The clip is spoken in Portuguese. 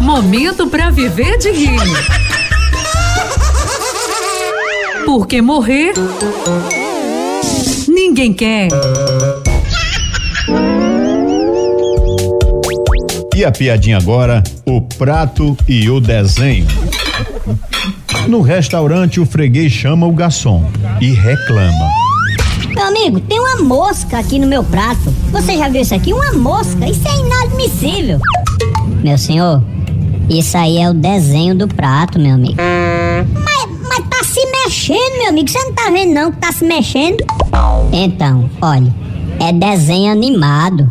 Momento para viver de rir. Porque morrer ninguém quer. E a piadinha agora, o prato e o desenho. No restaurante, o freguês chama o garçom e reclama. Meu amigo, tem uma mosca aqui no meu prato. Você já viu isso aqui? Uma mosca. Isso é inadmissível. Meu senhor, isso aí é o desenho do prato, meu amigo. Mas, mas tá se mexendo, meu amigo. Você não tá vendo não que tá se mexendo? Então, olha, é desenho animado.